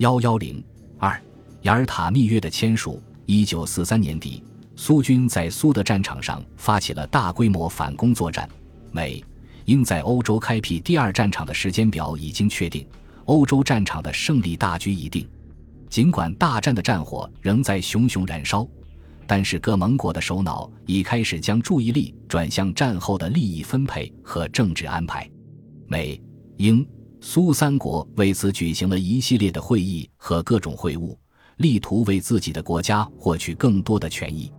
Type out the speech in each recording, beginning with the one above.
幺幺零二，雅尔塔密约的签署。一九四三年底，苏军在苏德战场上发起了大规模反攻作战。美、英在欧洲开辟第二战场的时间表已经确定，欧洲战场的胜利大局已定。尽管大战的战火仍在熊熊燃烧，但是各盟国的首脑已开始将注意力转向战后的利益分配和政治安排。美、英、苏三国为此举行了一系列的会议和各种会晤。力图为自己的国家获取更多的权益。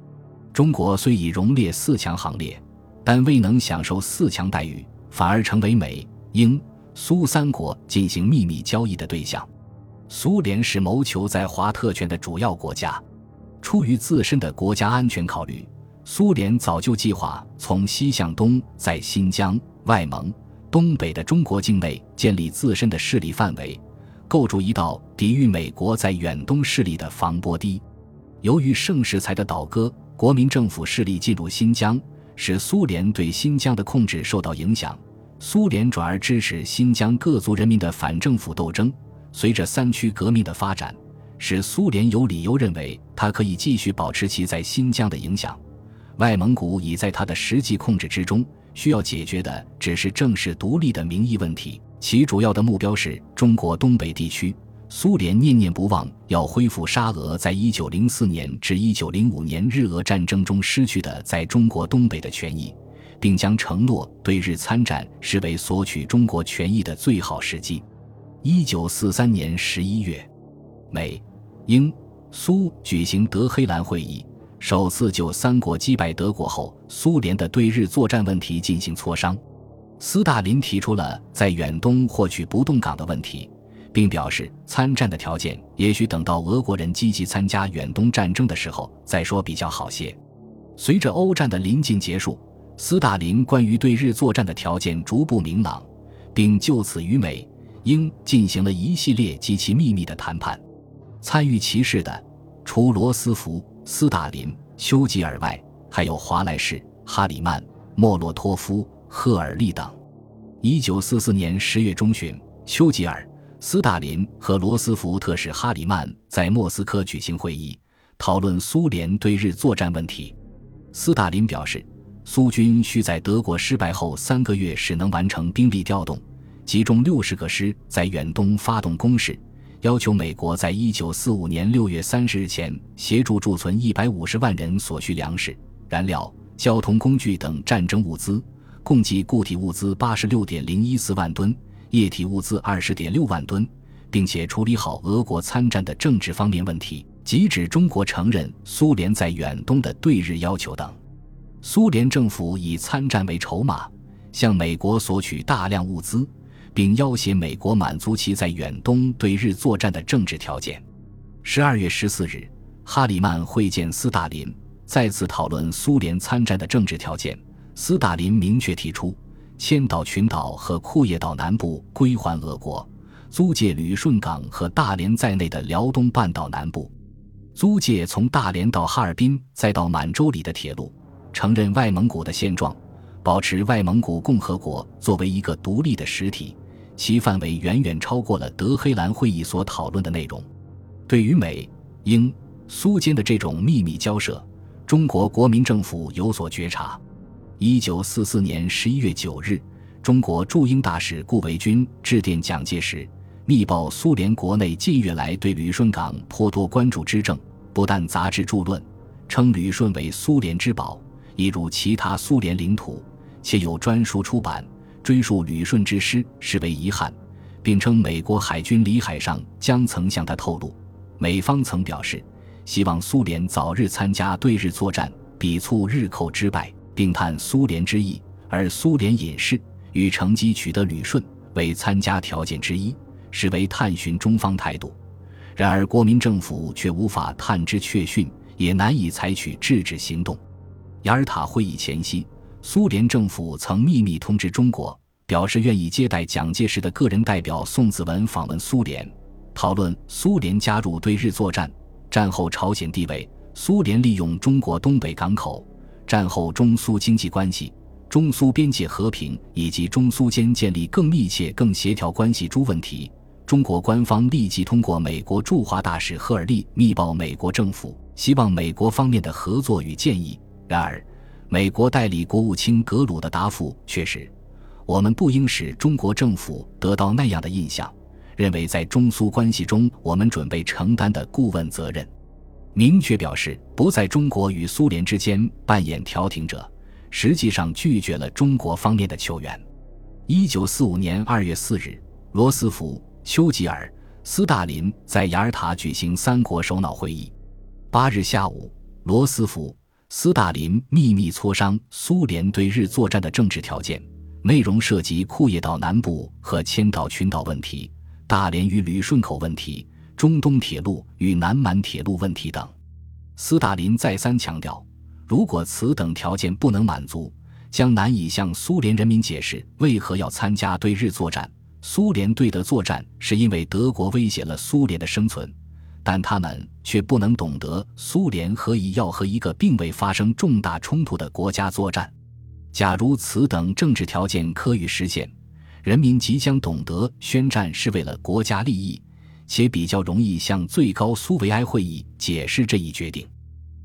中国虽已荣列四强行列，但未能享受四强待遇，反而成为美、英、苏三国进行秘密交易的对象。苏联是谋求在华特权的主要国家。出于自身的国家安全考虑，苏联早就计划从西向东，在新疆、外蒙、东北的中国境内建立自身的势力范围。构筑一道抵御美国在远东势力的防波堤。由于盛世才的倒戈，国民政府势力进入新疆，使苏联对新疆的控制受到影响。苏联转而支持新疆各族人民的反政府斗争。随着三区革命的发展，使苏联有理由认为它可以继续保持其在新疆的影响。外蒙古已在他的实际控制之中，需要解决的只是正式独立的民意问题。其主要的目标是中国东北地区。苏联念念不忘要恢复沙俄在一九零四年至一九零五年日俄战争中失去的在中国东北的权益，并将承诺对日参战视为索取中国权益的最好时机。一九四三年十一月，美、英、苏举行德黑兰会议，首次就三国击败德国后苏联的对日作战问题进行磋商。斯大林提出了在远东获取不动港的问题，并表示参战的条件也许等到俄国人积极参加远东战争的时候再说比较好些。随着欧战的临近结束，斯大林关于对日作战的条件逐步明朗，并就此与美、英进行了一系列极其秘密的谈判。参与其事的除罗斯福、斯大林、丘吉尔外，还有华莱士、哈里曼、莫洛托夫。赫尔利等。一九四四年十月中旬，丘吉尔、斯大林和罗斯福特使哈里曼在莫斯科举行会议，讨论苏联对日作战问题。斯大林表示，苏军需在德国失败后三个月时能完成兵力调动，集中六十个师在远东发动攻势，要求美国在一九四五年六月三十日前协助贮存一百五十万人所需粮食、燃料、交通工具等战争物资。共计固体物资八十六点零一四万吨，液体物资二十点六万吨，并且处理好俄国参战的政治方面问题，即指中国承认苏联在远东的对日要求等。苏联政府以参战为筹码，向美国索取大量物资，并要挟美国满足其在远东对日作战的政治条件。十二月十四日，哈里曼会见斯大林，再次讨论苏联参战的政治条件。斯大林明确提出，千岛群岛和库页岛南部归还俄国，租借旅顺港和大连在内的辽东半岛南部，租借从大连到哈尔滨再到满洲里的铁路，承认外蒙古的现状，保持外蒙古共和国作为一个独立的实体，其范围远远超过了德黑兰会议所讨论的内容。对于美、英、苏间的这种秘密交涉，中国国民政府有所觉察。一九四四年十一月九日，中国驻英大使顾维钧致电蒋介石，密报苏联国内近月来对旅顺港颇多关注之政，不但杂志著论，称旅顺为苏联之宝，一如其他苏联领土，且有专书出版追溯旅顺之失，实为遗憾，并称美国海军李海上将曾向他透露，美方曾表示希望苏联早日参加对日作战，彼促日寇之败。并探苏联之意，而苏联隐士与乘机取得旅顺为参加条件之一，实为探寻中方态度。然而国民政府却无法探知确讯，也难以采取制止行动。雅尔塔会议前夕，苏联政府曾秘密通知中国，表示愿意接待蒋介石的个人代表宋子文访问苏联，讨论苏联加入对日作战、战后朝鲜地位、苏联利用中国东北港口。战后中苏经济关系、中苏边界和平以及中苏间建立更密切、更协调关系诸问题，中国官方立即通过美国驻华大使赫尔利密报美国政府，希望美国方面的合作与建议。然而，美国代理国务卿格鲁的答复却是：“我们不应使中国政府得到那样的印象，认为在中苏关系中我们准备承担的顾问责任。”明确表示不在中国与苏联之间扮演调停者，实际上拒绝了中国方面的求援。一九四五年二月四日，罗斯福、丘吉尔、斯大林在雅尔塔举行三国首脑会议。八日下午，罗斯福、斯大林秘密磋商苏联对日作战的政治条件，内容涉及库页岛南部和千岛群岛问题、大连与旅顺口问题。中东铁路与南满铁路问题等，斯大林再三强调，如果此等条件不能满足，将难以向苏联人民解释为何要参加对日作战。苏联对德作战是因为德国威胁了苏联的生存，但他们却不能懂得苏联何以要和一个并未发生重大冲突的国家作战。假如此等政治条件可以实现，人民即将懂得宣战是为了国家利益。且比较容易向最高苏维埃会议解释这一决定。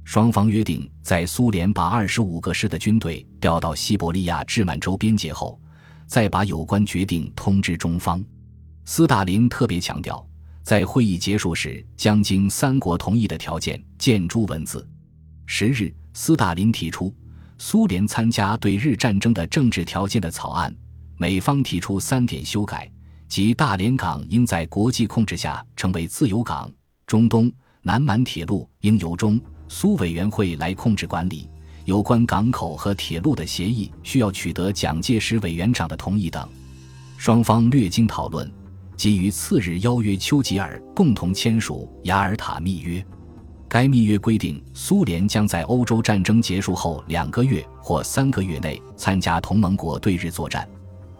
双方约定，在苏联把二十五个师的军队调到西伯利亚至满洲边界后，再把有关决定通知中方。斯大林特别强调，在会议结束时将经三国同意的条件见诸文字。十日，斯大林提出苏联参加对日战争的政治条件的草案，美方提出三点修改。即大连港应在国际控制下成为自由港，中东南满铁路应由中苏委员会来控制管理，有关港口和铁路的协议需要取得蒋介石委员长的同意等。双方略经讨论，即于次日邀约丘吉尔共同签署雅尔塔密约。该密约规定，苏联将在欧洲战争结束后两个月或三个月内参加同盟国对日作战，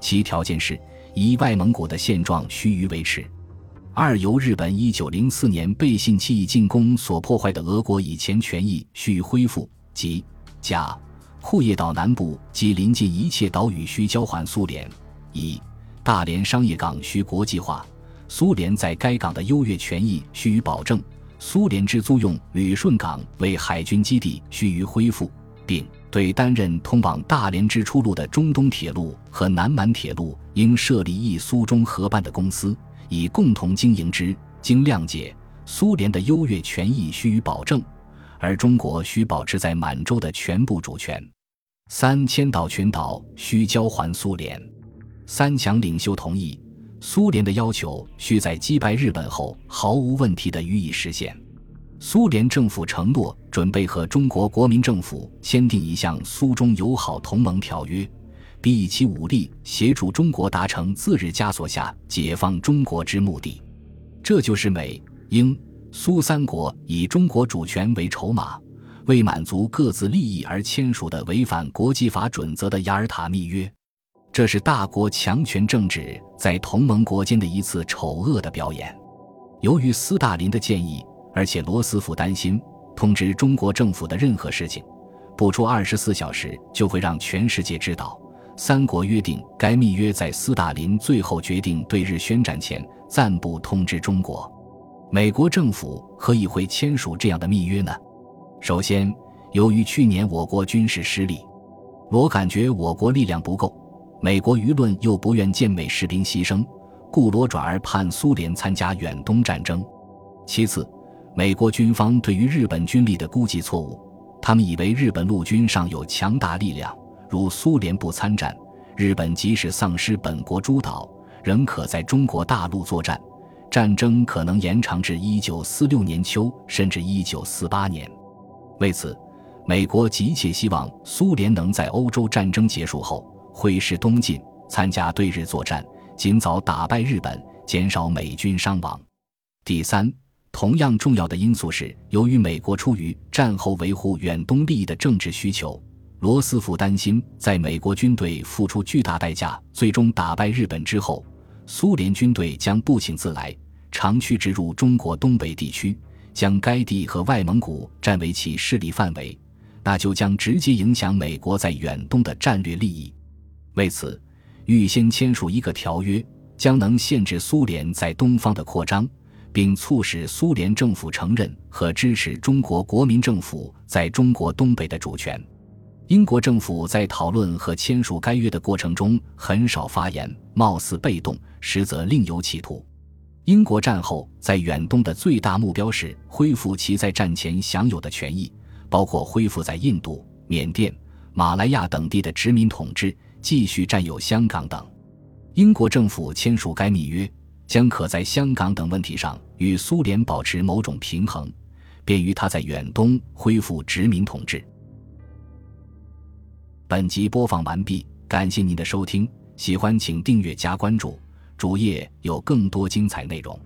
其条件是。一外蒙古的现状须予维持；二由日本一九零四年背信弃义进攻所破坏的俄国以前权益须恢复；即甲库页岛南部及临近一切岛屿需交还苏联；乙大连商业港需国际化，苏联在该港的优越权益须予保证；苏联之租用旅顺港为海军基地须予恢复，并。对担任通往大连之出路的中东铁路和南满铁路，应设立一苏中合办的公司，以共同经营之。经谅解，苏联的优越权益须予保证，而中国需保持在满洲的全部主权。三千岛群岛需交还苏联。三强领袖同意，苏联的要求需在击败日本后毫无问题地予以实现。苏联政府承诺准备和中国国民政府签订一项苏中友好同盟条约，并以其武力协助中国达成自日枷锁下解放中国之目的。这就是美、英、苏三国以中国主权为筹码，为满足各自利益而签署的违反国际法准则的雅尔塔密约。这是大国强权政治在同盟国间的一次丑恶的表演。由于斯大林的建议。而且罗斯福担心通知中国政府的任何事情，不出二十四小时就会让全世界知道。三国约定，该密约在斯大林最后决定对日宣战前暂不通知中国。美国政府何以会签署这样的密约呢？首先，由于去年我国军事失利，罗感觉我国力量不够，美国舆论又不愿见美士兵牺牲，故罗转而盼苏联参加远东战争。其次，美国军方对于日本军力的估计错误，他们以为日本陆军上有强大力量，如苏联不参战，日本即使丧失本国诸岛，仍可在中国大陆作战，战争可能延长至一九四六年秋甚至一九四八年。为此，美国急切希望苏联能在欧洲战争结束后挥师东进，参加对日作战，尽早打败日本，减少美军伤亡。第三。同样重要的因素是，由于美国出于战后维护远东利益的政治需求，罗斯福担心，在美国军队付出巨大代价，最终打败日本之后，苏联军队将不请自来，长驱直入中国东北地区，将该地和外蒙古占为其势力范围，那就将直接影响美国在远东的战略利益。为此，预先签署一个条约，将能限制苏联在东方的扩张，并促使苏联政府承认和支持中国国民政府在中国东北的主权。英国政府在讨论和签署该约的过程中很少发言，貌似被动，实则另有企图。英国战后在远东的最大目标是恢复其在战前享有的权益，包括恢复在印度、缅甸、马来亚等地的殖民统治，继续占有香港等。英国政府签署该密约，将可在香港等问题上与苏联保持某种平衡，便于他在远东恢复殖民统治。本集播放完毕，感谢您的收听，喜欢请订阅加关注，主页有更多精彩内容。